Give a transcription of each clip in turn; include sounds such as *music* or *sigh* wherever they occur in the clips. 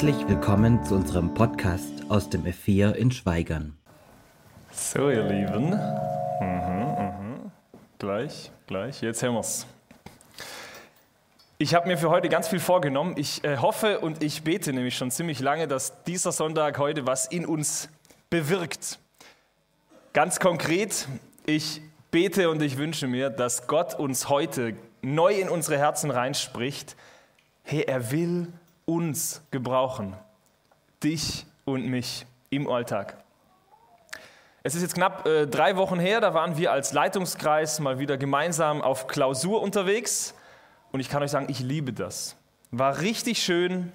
Herzlich willkommen zu unserem Podcast aus dem F4 in Schweigern. So, ihr Lieben. Mhm, mhm. Gleich, gleich. Jetzt haben wir's. Ich habe mir für heute ganz viel vorgenommen. Ich äh, hoffe und ich bete nämlich schon ziemlich lange, dass dieser Sonntag heute was in uns bewirkt. Ganz konkret, ich bete und ich wünsche mir, dass Gott uns heute neu in unsere Herzen reinspricht. Hey, er will uns gebrauchen. Dich und mich im Alltag. Es ist jetzt knapp äh, drei Wochen her, da waren wir als Leitungskreis mal wieder gemeinsam auf Klausur unterwegs. Und ich kann euch sagen, ich liebe das. War richtig schön.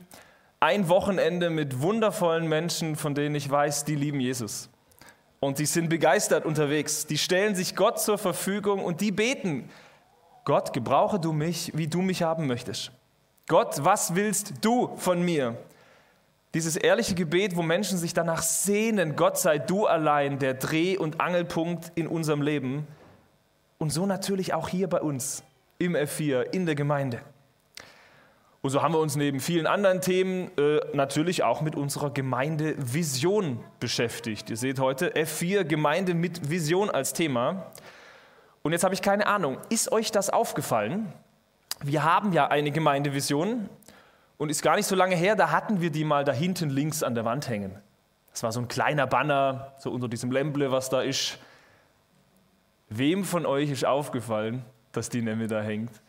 Ein Wochenende mit wundervollen Menschen, von denen ich weiß, die lieben Jesus. Und die sind begeistert unterwegs. Die stellen sich Gott zur Verfügung und die beten, Gott, gebrauche du mich, wie du mich haben möchtest. Gott, was willst du von mir? Dieses ehrliche Gebet, wo Menschen sich danach sehnen, Gott sei du allein der Dreh- und Angelpunkt in unserem Leben. Und so natürlich auch hier bei uns im F4, in der Gemeinde. Und so haben wir uns neben vielen anderen Themen äh, natürlich auch mit unserer Gemeindevision beschäftigt. Ihr seht heute F4 Gemeinde mit Vision als Thema. Und jetzt habe ich keine Ahnung, ist euch das aufgefallen? Wir haben ja eine Gemeindevision und ist gar nicht so lange her, da hatten wir die mal da hinten links an der Wand hängen. Das war so ein kleiner Banner, so unter diesem Lemble, was da ist. Wem von euch ist aufgefallen, dass die nämlich da hängt? Ein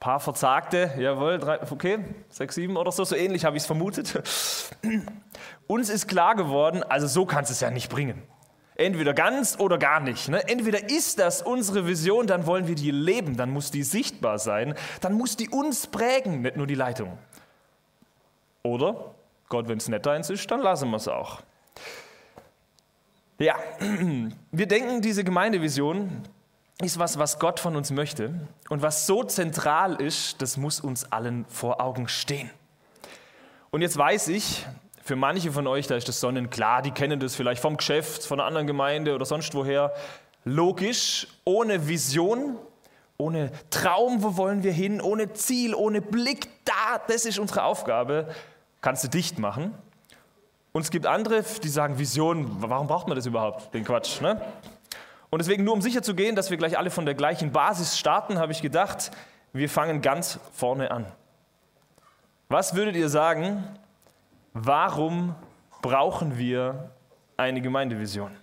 paar Verzagte, jawohl, drei, okay, sechs, sieben oder so, so ähnlich habe ich es vermutet. Uns ist klar geworden, also so kannst du es ja nicht bringen. Entweder ganz oder gar nicht. Ne? Entweder ist das unsere Vision, dann wollen wir die leben, dann muss die sichtbar sein, dann muss die uns prägen, nicht nur die Leitung. Oder, Gott, wenn es nicht deins ist, dann lassen wir es auch. Ja, *clears throat* wir denken, diese Gemeindevision ist was, was Gott von uns möchte. Und was so zentral ist, das muss uns allen vor Augen stehen. Und jetzt weiß ich, für manche von euch, da ist das sonnenklar, die kennen das vielleicht vom Geschäft, von einer anderen Gemeinde oder sonst woher. Logisch, ohne Vision, ohne Traum, wo wollen wir hin, ohne Ziel, ohne Blick, da, das ist unsere Aufgabe, kannst du dicht machen. Und es gibt andere, die sagen, Vision, warum braucht man das überhaupt, den Quatsch. Ne? Und deswegen, nur um sicher zu gehen, dass wir gleich alle von der gleichen Basis starten, habe ich gedacht, wir fangen ganz vorne an. Was würdet ihr sagen, Warum brauchen wir eine Gemeindevision?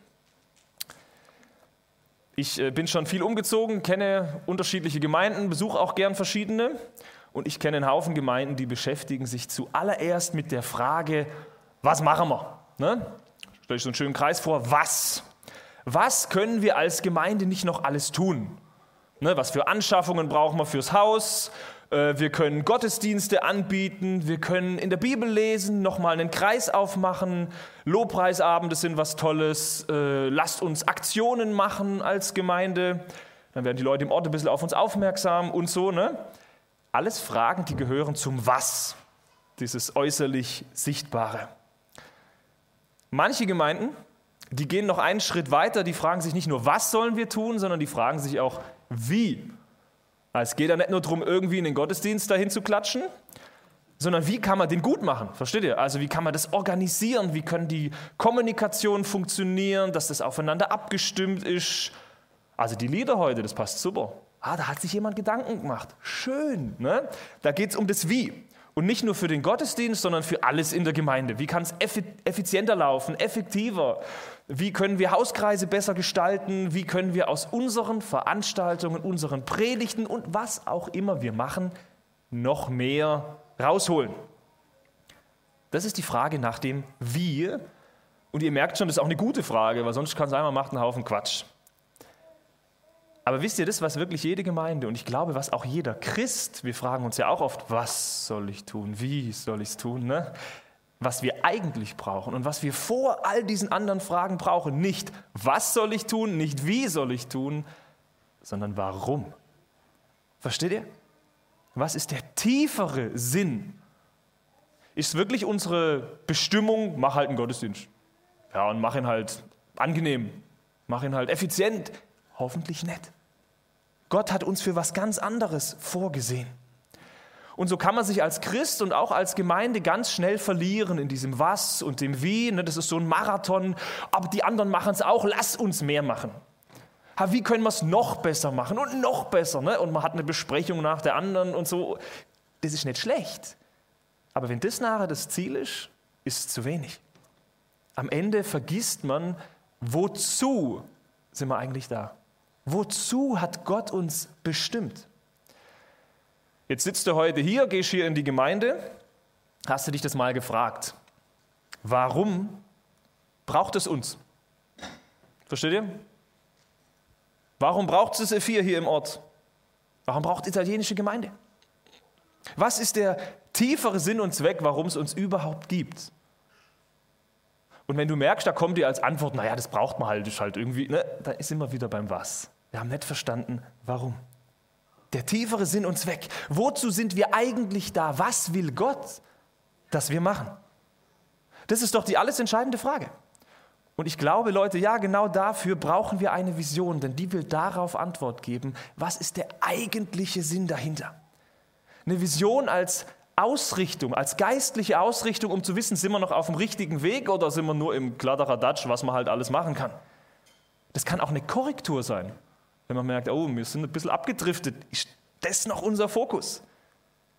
Ich äh, bin schon viel umgezogen, kenne unterschiedliche Gemeinden, besuche auch gern verschiedene. Und ich kenne einen Haufen Gemeinden, die beschäftigen sich zuallererst mit der Frage, was machen wir? Ne? Stell ich so einen schönen Kreis vor, was? Was können wir als Gemeinde nicht noch alles tun? Ne, was für Anschaffungen brauchen wir fürs Haus? Äh, wir können Gottesdienste anbieten, wir können in der Bibel lesen, nochmal einen Kreis aufmachen, Lobpreisabende sind was Tolles, äh, lasst uns Aktionen machen als Gemeinde, dann werden die Leute im Ort ein bisschen auf uns aufmerksam und so. Ne? Alles Fragen, die gehören zum Was, dieses äußerlich Sichtbare. Manche Gemeinden, die gehen noch einen Schritt weiter, die fragen sich nicht nur, was sollen wir tun, sondern die fragen sich auch, wie es geht ja nicht nur darum, irgendwie in den Gottesdienst dahin zu klatschen, sondern wie kann man den gut machen? Versteht ihr? Also wie kann man das organisieren? Wie können die Kommunikation funktionieren, dass das aufeinander abgestimmt ist? Also die Lieder heute, das passt super. Ah, da hat sich jemand Gedanken gemacht. Schön. Ne? Da geht es um das Wie. Und nicht nur für den Gottesdienst, sondern für alles in der Gemeinde. Wie kann es effizienter laufen, effektiver? Wie können wir Hauskreise besser gestalten? Wie können wir aus unseren Veranstaltungen, unseren Predigten und was auch immer wir machen, noch mehr rausholen? Das ist die Frage nach dem Wie. Und ihr merkt schon, das ist auch eine gute Frage, weil sonst kann es einmal macht einen Haufen Quatsch. Aber wisst ihr das, was wirklich jede Gemeinde und ich glaube, was auch jeder Christ, wir fragen uns ja auch oft, was soll ich tun, wie soll ich es tun, ne? Was wir eigentlich brauchen und was wir vor all diesen anderen Fragen brauchen, nicht was soll ich tun, nicht wie soll ich tun, sondern warum. Versteht ihr? Was ist der tiefere Sinn? Ist wirklich unsere Bestimmung, mach halt einen Gottesdienst. Ja, und mach ihn halt angenehm, mach ihn halt effizient. Hoffentlich nicht. Gott hat uns für was ganz anderes vorgesehen. Und so kann man sich als Christ und auch als Gemeinde ganz schnell verlieren in diesem Was und dem Wie. Ne? Das ist so ein Marathon, aber die anderen machen es auch, lass uns mehr machen. Wie können wir es noch besser machen und noch besser? Ne? Und man hat eine Besprechung nach der anderen und so. Das ist nicht schlecht. Aber wenn das nachher das Ziel ist, ist es zu wenig. Am Ende vergisst man, wozu sind wir eigentlich da? Wozu hat Gott uns bestimmt? Jetzt sitzt du heute hier, gehst hier in die Gemeinde, hast du dich das mal gefragt? Warum braucht es uns? Versteht ihr? Warum braucht es F4 hier im Ort? Warum braucht italienische Gemeinde? Was ist der tiefere Sinn und Zweck, warum es uns überhaupt gibt? Und wenn du merkst, da kommt dir als Antwort, naja, das braucht man halt, ist halt irgendwie, ne, da ist immer wieder beim Was. Wir haben nicht verstanden, warum. Der tiefere Sinn und Zweck. Wozu sind wir eigentlich da? Was will Gott, dass wir machen? Das ist doch die alles entscheidende Frage. Und ich glaube, Leute, ja, genau dafür brauchen wir eine Vision, denn die will darauf Antwort geben, was ist der eigentliche Sinn dahinter. Eine Vision als Ausrichtung, als geistliche Ausrichtung, um zu wissen, sind wir noch auf dem richtigen Weg oder sind wir nur im Kladderadatsch, was man halt alles machen kann. Das kann auch eine Korrektur sein. Wenn man merkt, oh, wir sind ein bisschen abgedriftet, ist das noch unser Fokus?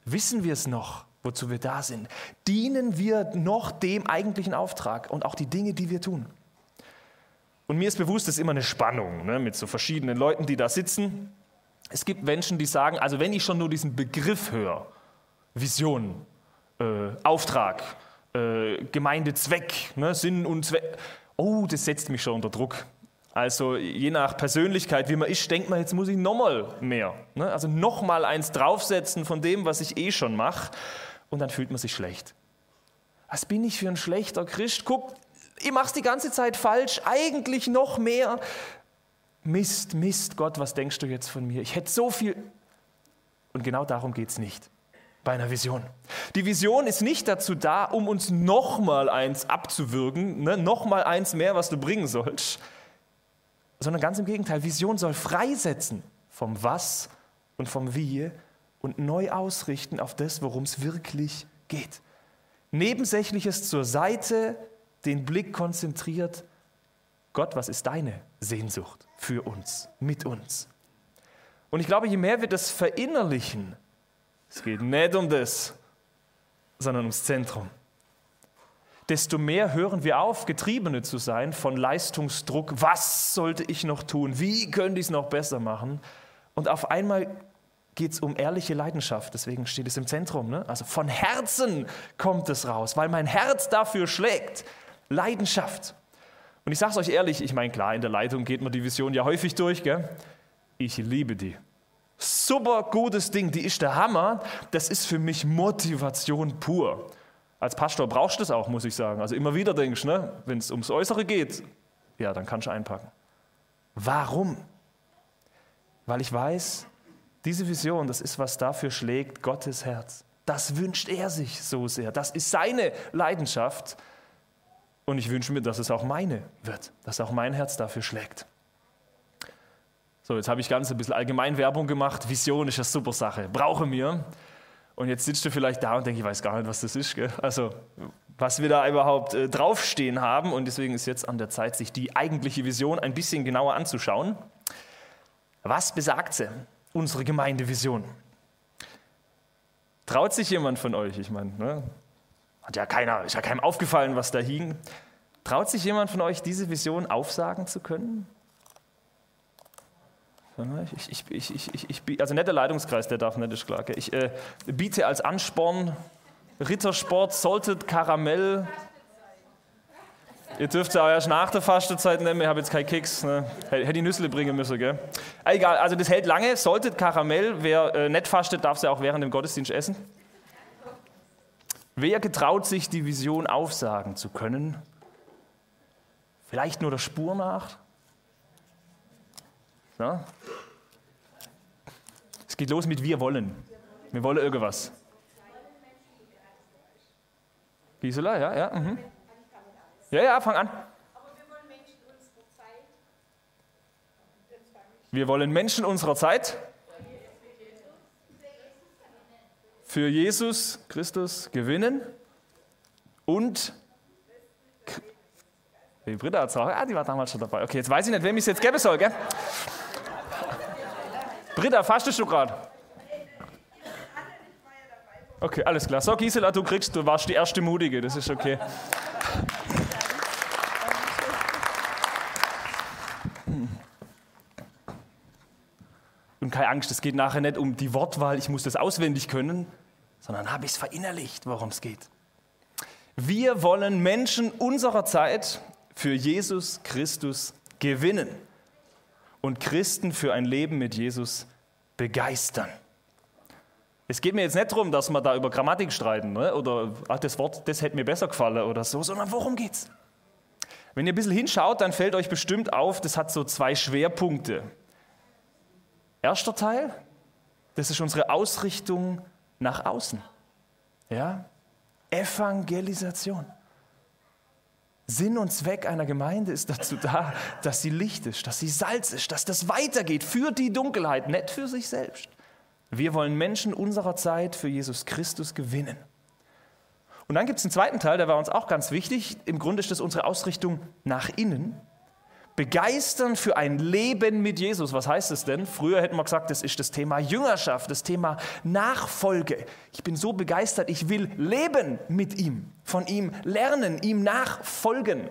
Wissen wir es noch, wozu wir da sind? Dienen wir noch dem eigentlichen Auftrag und auch die Dinge, die wir tun? Und mir ist bewusst, es ist immer eine Spannung ne, mit so verschiedenen Leuten, die da sitzen. Es gibt Menschen, die sagen, also wenn ich schon nur diesen Begriff höre, Vision, äh, Auftrag, äh, Gemeindezweck, ne, Sinn und Zweck, oh, das setzt mich schon unter Druck. Also je nach Persönlichkeit, wie man ist, denkt man, jetzt muss ich nochmal mehr. Ne? Also nochmal eins draufsetzen von dem, was ich eh schon mache. Und dann fühlt man sich schlecht. Was bin ich für ein schlechter Christ? Guck, ich mache es die ganze Zeit falsch, eigentlich noch mehr. Mist, Mist, Gott, was denkst du jetzt von mir? Ich hätte so viel. Und genau darum geht es nicht bei einer Vision. Die Vision ist nicht dazu da, um uns nochmal eins abzuwürgen, ne? nochmal eins mehr, was du bringen sollst, sondern ganz im Gegenteil. Vision soll freisetzen vom Was und vom Wie und neu ausrichten auf das, worum es wirklich geht. Nebensächliches zur Seite, den Blick konzentriert. Gott, was ist deine Sehnsucht für uns, mit uns? Und ich glaube, je mehr wir das verinnerlichen, es geht nicht um das, sondern ums Zentrum desto mehr hören wir auf, Getriebene zu sein von Leistungsdruck. Was sollte ich noch tun? Wie könnte ich es noch besser machen? Und auf einmal geht es um ehrliche Leidenschaft, deswegen steht es im Zentrum. Ne? Also von Herzen kommt es raus, weil mein Herz dafür schlägt. Leidenschaft. Und ich sage es euch ehrlich, ich meine, klar, in der Leitung geht man die Vision ja häufig durch. Gell? Ich liebe die. Super gutes Ding, die ist der Hammer. Das ist für mich Motivation pur. Als Pastor brauchst du das auch, muss ich sagen. Also immer wieder denkst, ne, wenn es ums Äußere geht, ja, dann kannst du einpacken. Warum? Weil ich weiß, diese Vision, das ist, was dafür schlägt Gottes Herz. Das wünscht er sich so sehr. Das ist seine Leidenschaft. Und ich wünsche mir, dass es auch meine wird, dass auch mein Herz dafür schlägt. So, jetzt habe ich ganz ein bisschen Allgemeinwerbung gemacht. Vision ist eine super Sache. Brauche mir. Und jetzt sitzt du vielleicht da und denkst, ich weiß gar nicht, was das ist. Gell? Also, was wir da überhaupt äh, draufstehen haben. Und deswegen ist jetzt an der Zeit, sich die eigentliche Vision ein bisschen genauer anzuschauen. Was besagt sie, unsere Gemeindevision? Traut sich jemand von euch? Ich meine, ne? hat ja keiner, ist ja keinem aufgefallen, was da hing. Traut sich jemand von euch, diese Vision aufsagen zu können? Ich, ich, ich, also nicht der Leitungskreis, der darf nicht, klar. Ich äh, biete als Ansporn Rittersport, Salted Karamell. Ihr dürft ja auch erst nach der Fastenzeit nehmen, ich habe jetzt keinen Keks. Ne? Hätte die Nüssle bringen müssen, gell? Egal, also das hält lange. Salted Karamell, wer äh, nicht fastet, darf ja auch während dem Gottesdienst essen. Wer getraut sich, die Vision aufsagen zu können? Vielleicht nur der Spur nach? Ja? Es geht los mit wir wollen. Wir wollen irgendwas. Gisela, ja, ja. Mhm. Ja, ja, fang an. Wir wollen Menschen unserer Zeit für Jesus Christus gewinnen und die Britta hat es auch, ah, die war damals schon dabei. Okay, jetzt weiß ich nicht, wem ich es jetzt geben soll, gell? Britta, fastest du gerade? Okay, alles klar. So, Gisela, du kriegst, du warst die erste Mutige, das ist okay. Und keine Angst, es geht nachher nicht um die Wortwahl, ich muss das auswendig können, sondern habe ich es verinnerlicht, worum es geht. Wir wollen Menschen unserer Zeit für Jesus Christus gewinnen und Christen für ein Leben mit Jesus begeistern. Es geht mir jetzt nicht darum, dass wir da über Grammatik streiten ne? oder ach, das Wort, das hätte mir besser gefallen oder so, sondern worum geht's? Wenn ihr ein bisschen hinschaut, dann fällt euch bestimmt auf, das hat so zwei Schwerpunkte. Erster Teil, das ist unsere Ausrichtung nach außen. Ja? Evangelisation. Sinn und Zweck einer Gemeinde ist dazu da, dass sie Licht ist, dass sie Salz ist, dass das weitergeht für die Dunkelheit, nicht für sich selbst. Wir wollen Menschen unserer Zeit für Jesus Christus gewinnen. Und dann gibt es einen zweiten Teil, der war uns auch ganz wichtig. Im Grunde ist das unsere Ausrichtung nach innen begeistern für ein Leben mit Jesus. Was heißt es denn? Früher hätten wir gesagt, das ist das Thema Jüngerschaft, das Thema Nachfolge. Ich bin so begeistert, ich will leben mit ihm, von ihm lernen, ihm nachfolgen.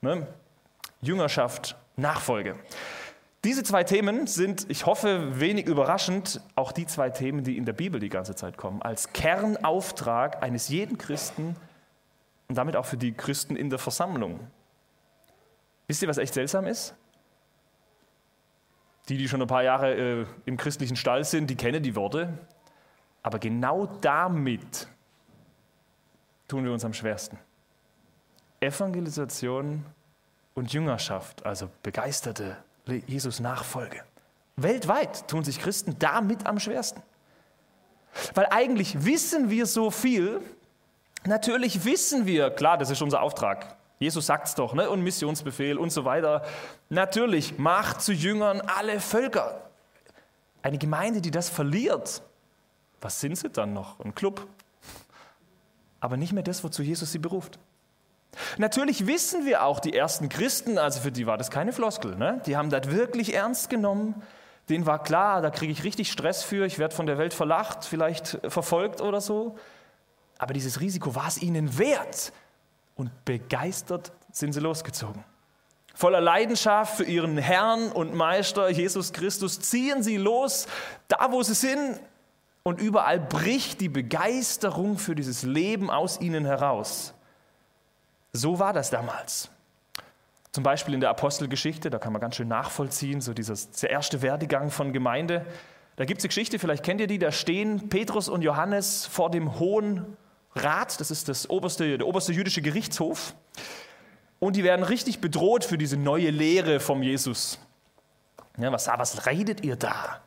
Ne? Jüngerschaft, Nachfolge. Diese zwei Themen sind, ich hoffe, wenig überraschend, auch die zwei Themen, die in der Bibel die ganze Zeit kommen, als Kernauftrag eines jeden Christen und damit auch für die Christen in der Versammlung. Wisst ihr, was echt seltsam ist? Die, die schon ein paar Jahre äh, im christlichen Stall sind, die kennen die Worte. Aber genau damit tun wir uns am schwersten. Evangelisation und Jüngerschaft, also begeisterte Jesus-Nachfolge. Weltweit tun sich Christen damit am schwersten. Weil eigentlich wissen wir so viel, natürlich wissen wir, klar, das ist unser Auftrag, Jesus sagt es doch, ne? und Missionsbefehl und so weiter. Natürlich, macht zu Jüngern alle Völker. Eine Gemeinde, die das verliert, was sind sie dann noch? Ein Club. Aber nicht mehr das, wozu Jesus sie beruft. Natürlich wissen wir auch, die ersten Christen, also für die war das keine Floskel, ne? die haben das wirklich ernst genommen. Denen war klar, da kriege ich richtig Stress für, ich werde von der Welt verlacht, vielleicht verfolgt oder so. Aber dieses Risiko war es ihnen wert, und begeistert sind sie losgezogen. Voller Leidenschaft für ihren Herrn und Meister Jesus Christus ziehen sie los, da wo sie sind, und überall bricht die Begeisterung für dieses Leben aus ihnen heraus. So war das damals. Zum Beispiel in der Apostelgeschichte, da kann man ganz schön nachvollziehen, so dieses, der erste Werdegang von Gemeinde. Da gibt es eine Geschichte, vielleicht kennt ihr die, da stehen Petrus und Johannes vor dem Hohen Rat, das ist das oberste, der oberste jüdische Gerichtshof. Und die werden richtig bedroht für diese neue Lehre vom Jesus. Ja, was, was redet ihr da?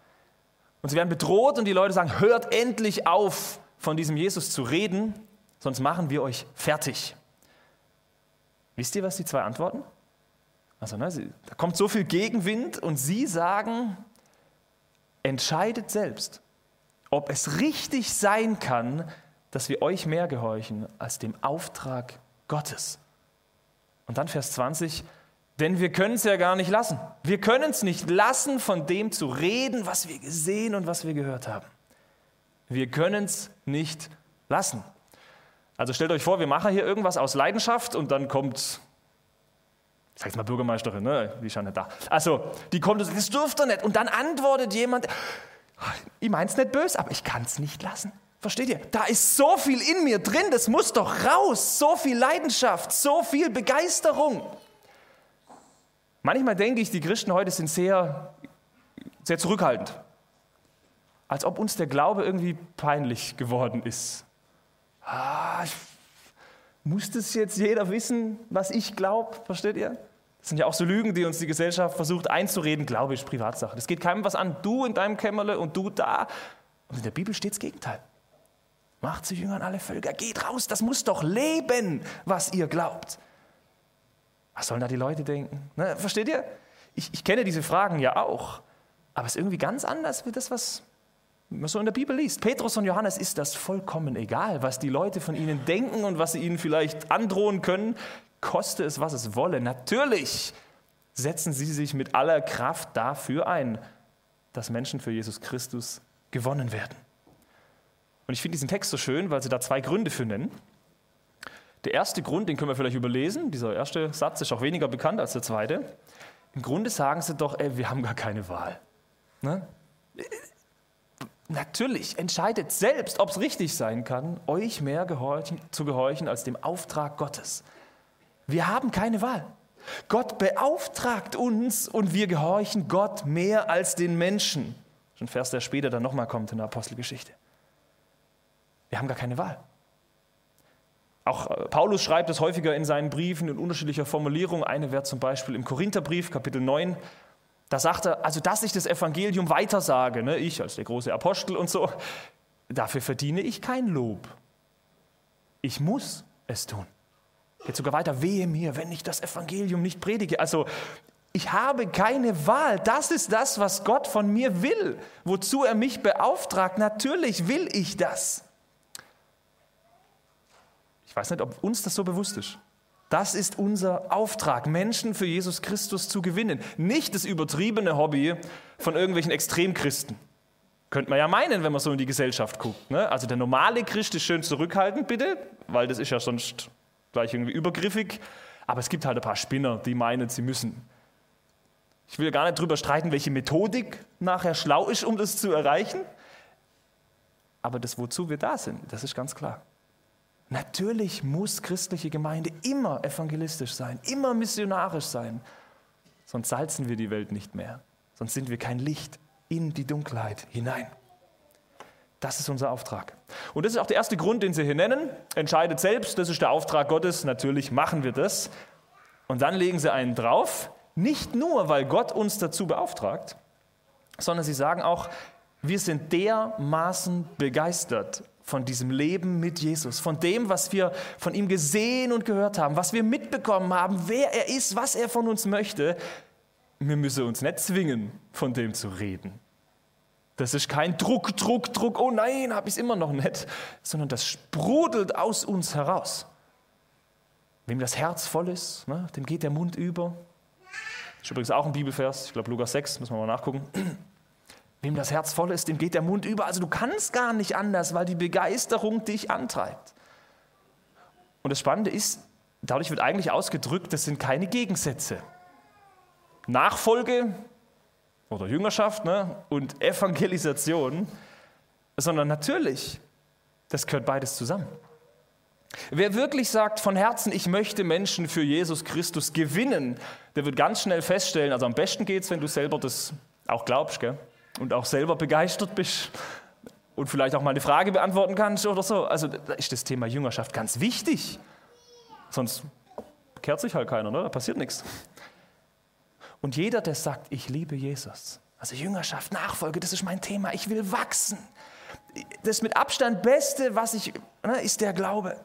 Und sie werden bedroht und die Leute sagen, hört endlich auf, von diesem Jesus zu reden, sonst machen wir euch fertig. Wisst ihr, was die zwei antworten? Also, ne, sie, da kommt so viel Gegenwind und sie sagen, entscheidet selbst, ob es richtig sein kann, dass wir euch mehr gehorchen als dem Auftrag Gottes. Und dann Vers 20, denn wir können es ja gar nicht lassen. Wir können es nicht lassen, von dem zu reden, was wir gesehen und was wir gehört haben. Wir können es nicht lassen. Also stellt euch vor, wir machen hier irgendwas aus Leidenschaft und dann kommt, ich sag's mal Bürgermeisterin, ne? die ist ja nicht da. Also, die kommt und sagt, das dürft ihr nicht. Und dann antwortet jemand, ich mein's nicht böse, aber ich kann es nicht lassen. Versteht ihr? Da ist so viel in mir drin, das muss doch raus. So viel Leidenschaft, so viel Begeisterung. Manchmal denke ich, die Christen heute sind sehr, sehr zurückhaltend. Als ob uns der Glaube irgendwie peinlich geworden ist. Ah, muss das jetzt jeder wissen, was ich glaube? Versteht ihr? Das sind ja auch so Lügen, die uns die Gesellschaft versucht einzureden. Glaube ist Privatsache. Das geht keinem was an. Du in deinem Kämmerle und du da. Und in der Bibel steht das Gegenteil. Macht zu Jüngern alle Völker. Geht raus, das muss doch leben, was ihr glaubt. Was sollen da die Leute denken? Ne, versteht ihr? Ich, ich kenne diese Fragen ja auch, aber es ist irgendwie ganz anders wie das, was man so in der Bibel liest. Petrus und Johannes ist das vollkommen egal, was die Leute von ihnen denken und was sie ihnen vielleicht androhen können, koste es, was es wolle. Natürlich setzen sie sich mit aller Kraft dafür ein, dass Menschen für Jesus Christus gewonnen werden. Und ich finde diesen Text so schön, weil sie da zwei Gründe für nennen. Der erste Grund, den können wir vielleicht überlesen, dieser erste Satz ist auch weniger bekannt als der zweite. Im Grunde sagen sie doch, ey, wir haben gar keine Wahl. Ne? Natürlich entscheidet selbst, ob es richtig sein kann, euch mehr gehorchen, zu gehorchen als dem Auftrag Gottes. Wir haben keine Wahl. Gott beauftragt uns und wir gehorchen Gott mehr als den Menschen. Schon Vers, der später dann nochmal kommt in der Apostelgeschichte. Wir haben gar keine Wahl. Auch äh, Paulus schreibt es häufiger in seinen Briefen in unterschiedlicher Formulierung. Eine wäre zum Beispiel im Korintherbrief, Kapitel 9. Da sagt er, also dass ich das Evangelium weitersage, ne, ich als der große Apostel und so, dafür verdiene ich kein Lob. Ich muss es tun. Geht sogar weiter, wehe mir, wenn ich das Evangelium nicht predige. Also ich habe keine Wahl. Das ist das, was Gott von mir will, wozu er mich beauftragt. Natürlich will ich das weiß nicht, ob uns das so bewusst ist. Das ist unser Auftrag, Menschen für Jesus Christus zu gewinnen. Nicht das übertriebene Hobby von irgendwelchen Extremchristen. Könnte man ja meinen, wenn man so in die Gesellschaft guckt. Ne? Also der normale Christ ist schön zurückhaltend, bitte, weil das ist ja sonst gleich irgendwie übergriffig. Aber es gibt halt ein paar Spinner, die meinen, sie müssen. Ich will gar nicht darüber streiten, welche Methodik nachher schlau ist, um das zu erreichen. Aber das, wozu wir da sind, das ist ganz klar. Natürlich muss christliche Gemeinde immer evangelistisch sein, immer missionarisch sein. Sonst salzen wir die Welt nicht mehr. Sonst sind wir kein Licht in die Dunkelheit hinein. Das ist unser Auftrag. Und das ist auch der erste Grund, den Sie hier nennen. Entscheidet selbst, das ist der Auftrag Gottes. Natürlich machen wir das. Und dann legen Sie einen drauf, nicht nur, weil Gott uns dazu beauftragt, sondern Sie sagen auch, wir sind dermaßen begeistert von diesem Leben mit Jesus, von dem, was wir von ihm gesehen und gehört haben, was wir mitbekommen haben, wer er ist, was er von uns möchte. Wir müssen uns nicht zwingen, von dem zu reden. Das ist kein Druck, Druck, Druck, oh nein, habe ich es immer noch nicht, sondern das sprudelt aus uns heraus. Wem das Herz voll ist, ne, dem geht der Mund über. Das ist übrigens auch ein Bibelvers, ich glaube Lukas 6, müssen wir mal nachgucken. Wem das Herz voll ist, dem geht der Mund über. Also du kannst gar nicht anders, weil die Begeisterung dich antreibt. Und das Spannende ist, dadurch wird eigentlich ausgedrückt, das sind keine Gegensätze. Nachfolge oder Jüngerschaft ne, und Evangelisation, sondern natürlich, das gehört beides zusammen. Wer wirklich sagt von Herzen, ich möchte Menschen für Jesus Christus gewinnen, der wird ganz schnell feststellen, also am besten geht es, wenn du selber das auch glaubst, gell? Und auch selber begeistert bist und vielleicht auch mal eine Frage beantworten kannst oder so. Also da ist das Thema Jüngerschaft ganz wichtig. Sonst kehrt sich halt keiner, ne? da passiert nichts. Und jeder, der sagt, ich liebe Jesus, also Jüngerschaft, Nachfolge, das ist mein Thema, ich will wachsen. Das mit Abstand Beste, was ich, ne, ist der Glaube.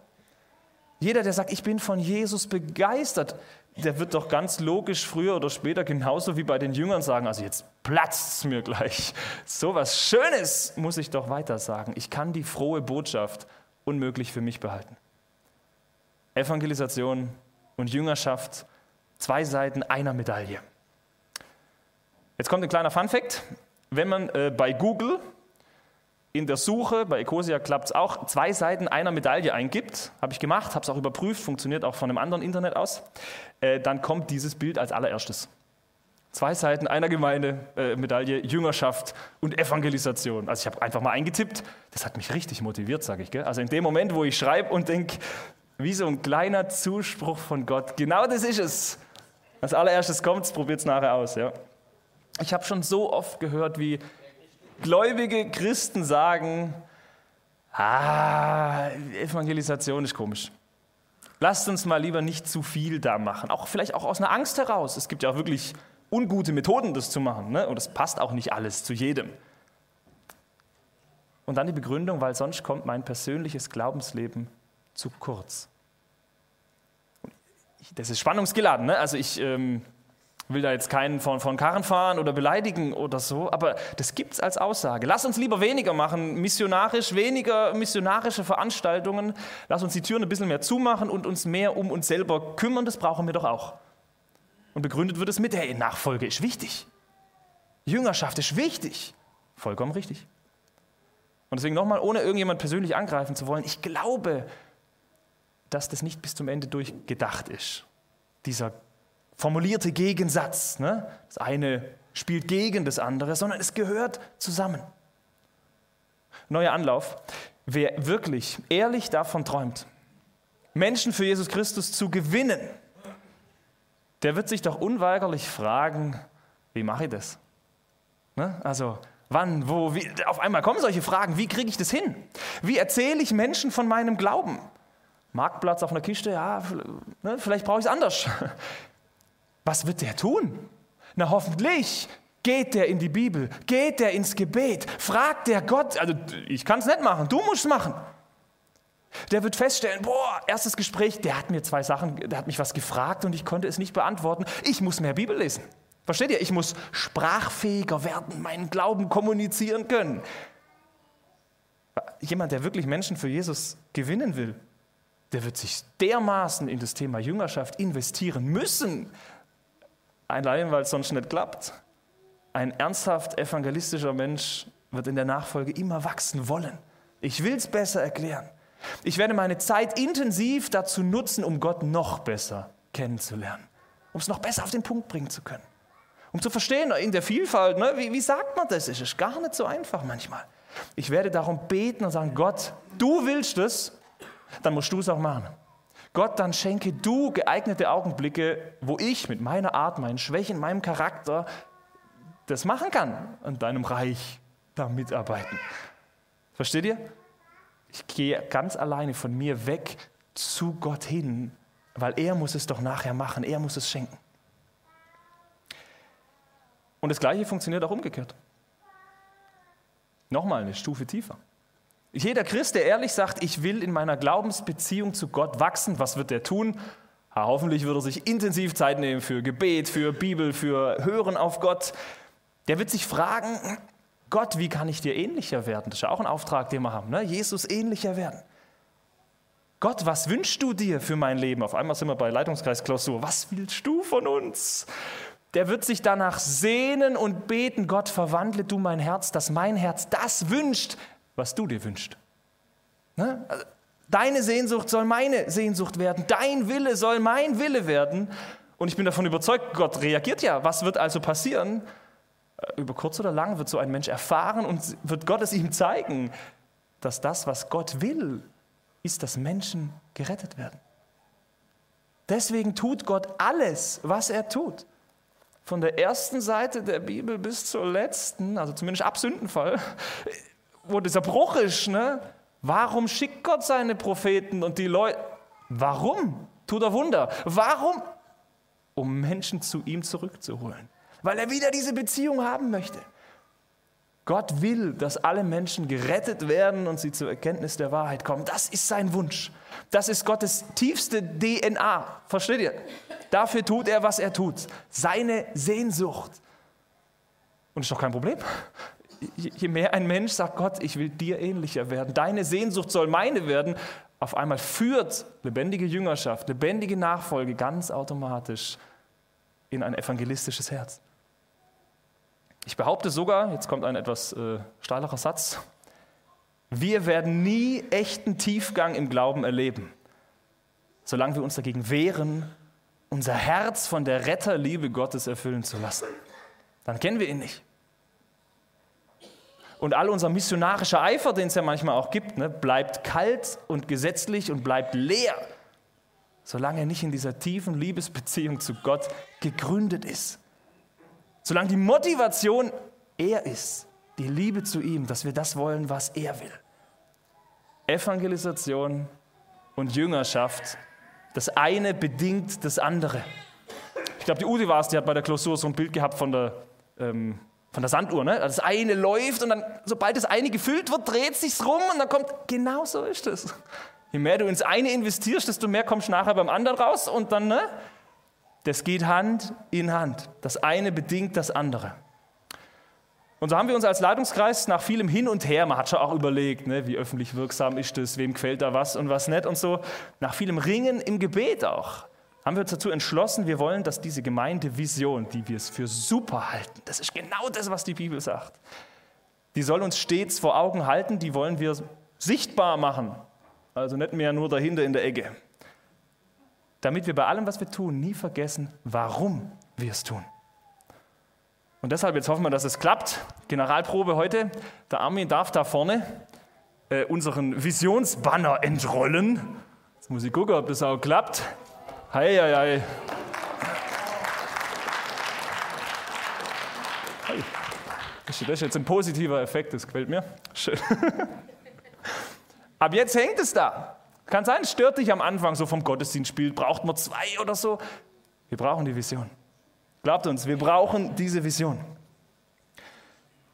Jeder, der sagt, ich bin von Jesus begeistert, der wird doch ganz logisch früher oder später genauso wie bei den Jüngern sagen, also jetzt platzt es mir gleich. So was Schönes muss ich doch weiter sagen. Ich kann die frohe Botschaft unmöglich für mich behalten. Evangelisation und Jüngerschaft, zwei Seiten einer Medaille. Jetzt kommt ein kleiner Funfact. Wenn man äh, bei Google in der Suche, bei Ecosia klappt es auch, zwei Seiten einer Medaille eingibt, habe ich gemacht, habe es auch überprüft, funktioniert auch von einem anderen Internet aus, äh, dann kommt dieses Bild als allererstes. Zwei Seiten einer Gemeinde, äh, Medaille, Jüngerschaft und Evangelisation. Also ich habe einfach mal eingetippt, das hat mich richtig motiviert, sage ich. Gell? Also in dem Moment, wo ich schreibe und denke, wie so ein kleiner Zuspruch von Gott, genau das ist es. Als allererstes kommt es, probiert es nachher aus. Ja. Ich habe schon so oft gehört, wie gläubige Christen sagen, ah, Evangelisation ist komisch. Lasst uns mal lieber nicht zu viel da machen. Auch vielleicht auch aus einer Angst heraus. Es gibt ja auch wirklich ungute Methoden, das zu machen. Ne? Und es passt auch nicht alles zu jedem. Und dann die Begründung, weil sonst kommt mein persönliches Glaubensleben zu kurz. Das ist spannungsgeladen. Ne? Also ich ähm, will da jetzt keinen von, von Karren fahren oder beleidigen oder so, aber das gibt es als Aussage. Lass uns lieber weniger machen, missionarisch, weniger missionarische Veranstaltungen. Lass uns die Türen ein bisschen mehr zumachen und uns mehr um uns selber kümmern, das brauchen wir doch auch. Und begründet wird es mit, hey, Nachfolge ist wichtig. Jüngerschaft ist wichtig. Vollkommen richtig. Und deswegen nochmal, ohne irgendjemand persönlich angreifen zu wollen, ich glaube, dass das nicht bis zum Ende durchgedacht ist. Dieser formulierte Gegensatz. Ne? Das eine spielt gegen das andere, sondern es gehört zusammen. Neuer Anlauf. Wer wirklich ehrlich davon träumt, Menschen für Jesus Christus zu gewinnen, der wird sich doch unweigerlich fragen, wie mache ich das? Ne? Also wann, wo, wie, auf einmal kommen solche Fragen, wie kriege ich das hin? Wie erzähle ich Menschen von meinem Glauben? Marktplatz auf einer Kiste, ja, ne, vielleicht brauche ich es anders. Was wird der tun? Na hoffentlich geht der in die Bibel, geht der ins Gebet, fragt der Gott, also ich kann es nicht machen, du musst es machen. Der wird feststellen, boah, erstes Gespräch, der hat mir zwei Sachen, der hat mich was gefragt und ich konnte es nicht beantworten. Ich muss mehr Bibel lesen. Versteht ihr? Ich muss sprachfähiger werden, meinen Glauben kommunizieren können. Jemand, der wirklich Menschen für Jesus gewinnen will, der wird sich dermaßen in das Thema Jüngerschaft investieren müssen, allein weil es sonst nicht klappt. Ein ernsthaft evangelistischer Mensch wird in der Nachfolge immer wachsen wollen. Ich will es besser erklären. Ich werde meine Zeit intensiv dazu nutzen, um Gott noch besser kennenzulernen, um es noch besser auf den Punkt bringen zu können. Um zu verstehen, in der Vielfalt, ne, wie, wie sagt man das? Es ist gar nicht so einfach manchmal. Ich werde darum beten und sagen, Gott, du willst es, dann musst du es auch machen. Gott, dann schenke du geeignete Augenblicke, wo ich mit meiner Art, meinen Schwächen, meinem Charakter das machen kann, an deinem Reich da mitarbeiten. Versteht ihr? Ich gehe ganz alleine von mir weg zu Gott hin, weil er muss es doch nachher machen, er muss es schenken. Und das Gleiche funktioniert auch umgekehrt. Nochmal eine Stufe tiefer. Jeder Christ, der ehrlich sagt, ich will in meiner Glaubensbeziehung zu Gott wachsen, was wird er tun? Ja, hoffentlich wird er sich intensiv Zeit nehmen für Gebet, für Bibel, für Hören auf Gott. Der wird sich fragen, Gott, wie kann ich dir ähnlicher werden? Das ist ja auch ein Auftrag, den wir haben, ne? Jesus ähnlicher werden. Gott, was wünschst du dir für mein Leben? Auf einmal sind wir bei Leitungskreisklausur. Was willst du von uns? Der wird sich danach sehnen und beten, Gott, verwandle du mein Herz, dass mein Herz das wünscht, was du dir wünschst. Ne? Also, deine Sehnsucht soll meine Sehnsucht werden, dein Wille soll mein Wille werden. Und ich bin davon überzeugt, Gott reagiert ja. Was wird also passieren? Äh, über kurz oder lang wird so ein Mensch erfahren und wird Gott es ihm zeigen, dass das, was Gott will, ist, dass Menschen gerettet werden. Deswegen tut Gott alles, was er tut. Von der ersten Seite der Bibel bis zur letzten, also zumindest ab Sündenfall, wo dieser Bruch ist, ne? Warum schickt Gott seine Propheten und die Leute? Warum tut er Wunder? Warum? Um Menschen zu ihm zurückzuholen. Weil er wieder diese Beziehung haben möchte. Gott will, dass alle Menschen gerettet werden und sie zur Erkenntnis der Wahrheit kommen. Das ist sein Wunsch. Das ist Gottes tiefste DNA. Versteht ihr? Dafür tut er, was er tut. Seine Sehnsucht. Und ist doch kein Problem je mehr ein Mensch sagt, Gott, ich will dir ähnlicher werden, deine Sehnsucht soll meine werden, auf einmal führt lebendige Jüngerschaft, lebendige Nachfolge ganz automatisch in ein evangelistisches Herz. Ich behaupte sogar, jetzt kommt ein etwas äh, steilerer Satz, wir werden nie echten Tiefgang im Glauben erleben, solange wir uns dagegen wehren, unser Herz von der Retterliebe Gottes erfüllen zu lassen. Dann kennen wir ihn nicht. Und all unser missionarischer Eifer, den es ja manchmal auch gibt, ne, bleibt kalt und gesetzlich und bleibt leer, solange er nicht in dieser tiefen Liebesbeziehung zu Gott gegründet ist. Solange die Motivation er ist, die Liebe zu ihm, dass wir das wollen, was er will. Evangelisation und Jüngerschaft, das eine bedingt das andere. Ich glaube, die Udi war es, die hat bei der Klausur so ein Bild gehabt von der ähm, von der Sanduhr. Ne? Das eine läuft und dann, sobald das eine gefüllt wird, dreht sich's rum und dann kommt, genau so ist es. Je mehr du ins eine investierst, desto mehr kommst du nachher beim anderen raus und dann, ne? Das geht Hand in Hand. Das eine bedingt das andere. Und so haben wir uns als Leitungskreis nach vielem Hin und Her, man hat schon auch überlegt, ne, wie öffentlich wirksam ist das, wem gefällt da was und was nicht und so, nach vielem Ringen im Gebet auch, haben wir uns dazu entschlossen, wir wollen, dass diese Gemeindevision, die wir es für super halten, das ist genau das, was die Bibel sagt, die soll uns stets vor Augen halten, die wollen wir sichtbar machen, also nicht mehr nur dahinter in der Ecke, damit wir bei allem, was wir tun, nie vergessen, warum wir es tun. Und deshalb, jetzt hoffen wir, dass es klappt. Generalprobe heute. Der Armin darf da vorne äh, unseren Visionsbanner entrollen. Jetzt muss ich gucken, ob das auch klappt. Hei, hei, hei. Das ist jetzt ein positiver Effekt, das gefällt mir. Schön. *laughs* Ab jetzt hängt es da. Kann sein, stört dich am Anfang so vom Gottesdienstspiel. Braucht man zwei oder so? Wir brauchen die Vision. Glaubt uns, wir brauchen diese Vision.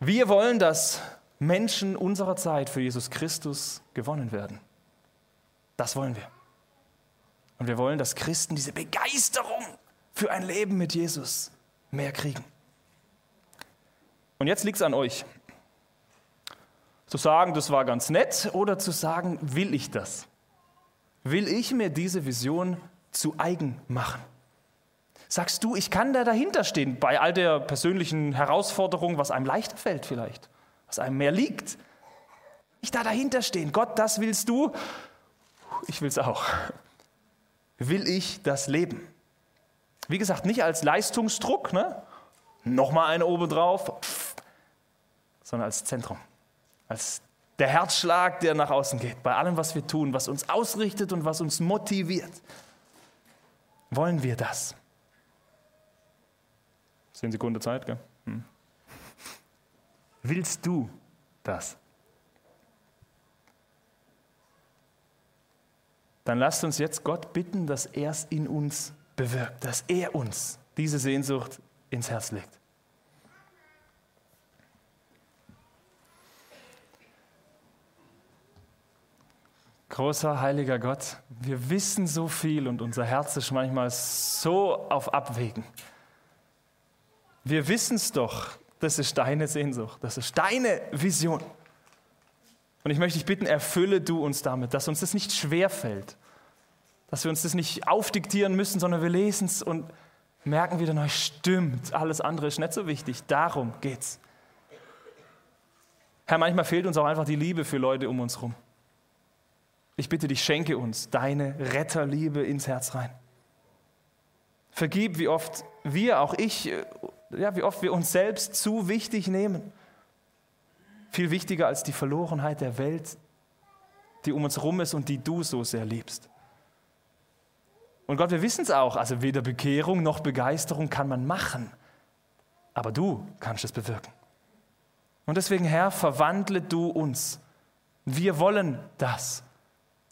Wir wollen, dass Menschen unserer Zeit für Jesus Christus gewonnen werden. Das wollen wir. Und wir wollen, dass Christen diese Begeisterung für ein Leben mit Jesus mehr kriegen. Und jetzt liegt es an euch, zu sagen, das war ganz nett oder zu sagen, will ich das? Will ich mir diese Vision zu eigen machen? Sagst du, ich kann da dahinter stehen bei all der persönlichen Herausforderung, was einem leichter fällt vielleicht, was einem mehr liegt. Ich da dahinter stehen. Gott, das willst du. Ich will es auch. Will ich das Leben? Wie gesagt, nicht als Leistungsdruck, ne? nochmal eine oben drauf, sondern als Zentrum, als der Herzschlag, der nach außen geht, bei allem, was wir tun, was uns ausrichtet und was uns motiviert. Wollen wir das? Zehn Sekunden Zeit, gell? Hm. Willst du das? Dann lasst uns jetzt Gott bitten, dass er es in uns bewirkt, dass er uns diese Sehnsucht ins Herz legt. Großer heiliger Gott, wir wissen so viel und unser Herz ist manchmal so auf Abwägen. Wir wissen es doch, das ist deine Sehnsucht, das ist deine Vision. Und ich möchte dich bitten, erfülle du uns damit, dass uns das nicht schwer fällt, dass wir uns das nicht aufdiktieren müssen, sondern wir lesen es und merken wieder neu, stimmt, alles andere ist nicht so wichtig, darum geht's. Herr, manchmal fehlt uns auch einfach die Liebe für Leute um uns herum. Ich bitte dich, schenke uns deine Retterliebe ins Herz rein. Vergib, wie oft wir, auch ich, ja, wie oft wir uns selbst zu wichtig nehmen. Viel wichtiger als die Verlorenheit der Welt, die um uns herum ist und die du so sehr liebst. Und Gott, wir wissen es auch, also weder Bekehrung noch Begeisterung kann man machen, aber du kannst es bewirken. Und deswegen, Herr, verwandle du uns. Wir wollen das.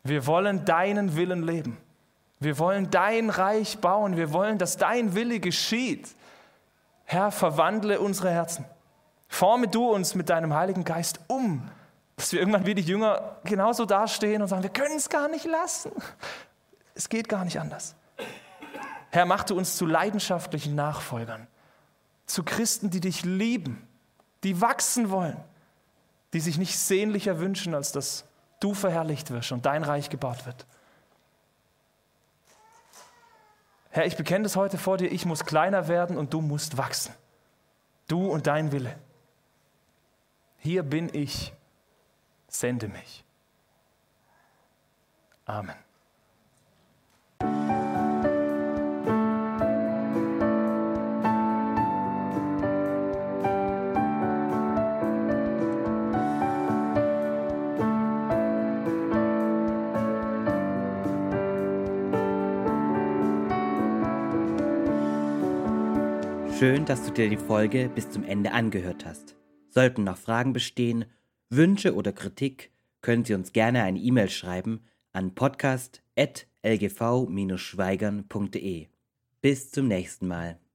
Wir wollen deinen Willen leben. Wir wollen dein Reich bauen. Wir wollen, dass dein Wille geschieht. Herr, verwandle unsere Herzen. Forme du uns mit deinem Heiligen Geist um, dass wir irgendwann wie die Jünger genauso dastehen und sagen, wir können es gar nicht lassen. Es geht gar nicht anders. Herr, mach du uns zu leidenschaftlichen Nachfolgern, zu Christen, die dich lieben, die wachsen wollen, die sich nicht sehnlicher wünschen, als dass du verherrlicht wirst und dein Reich gebaut wird. Herr, ich bekenne das heute vor dir, ich muss kleiner werden und du musst wachsen. Du und dein Wille. Hier bin ich, sende mich. Amen. Schön, dass du dir die Folge bis zum Ende angehört hast. Sollten noch Fragen bestehen, Wünsche oder Kritik, können Sie uns gerne eine E-Mail schreiben an podcast.lgv-schweigern.de. Bis zum nächsten Mal.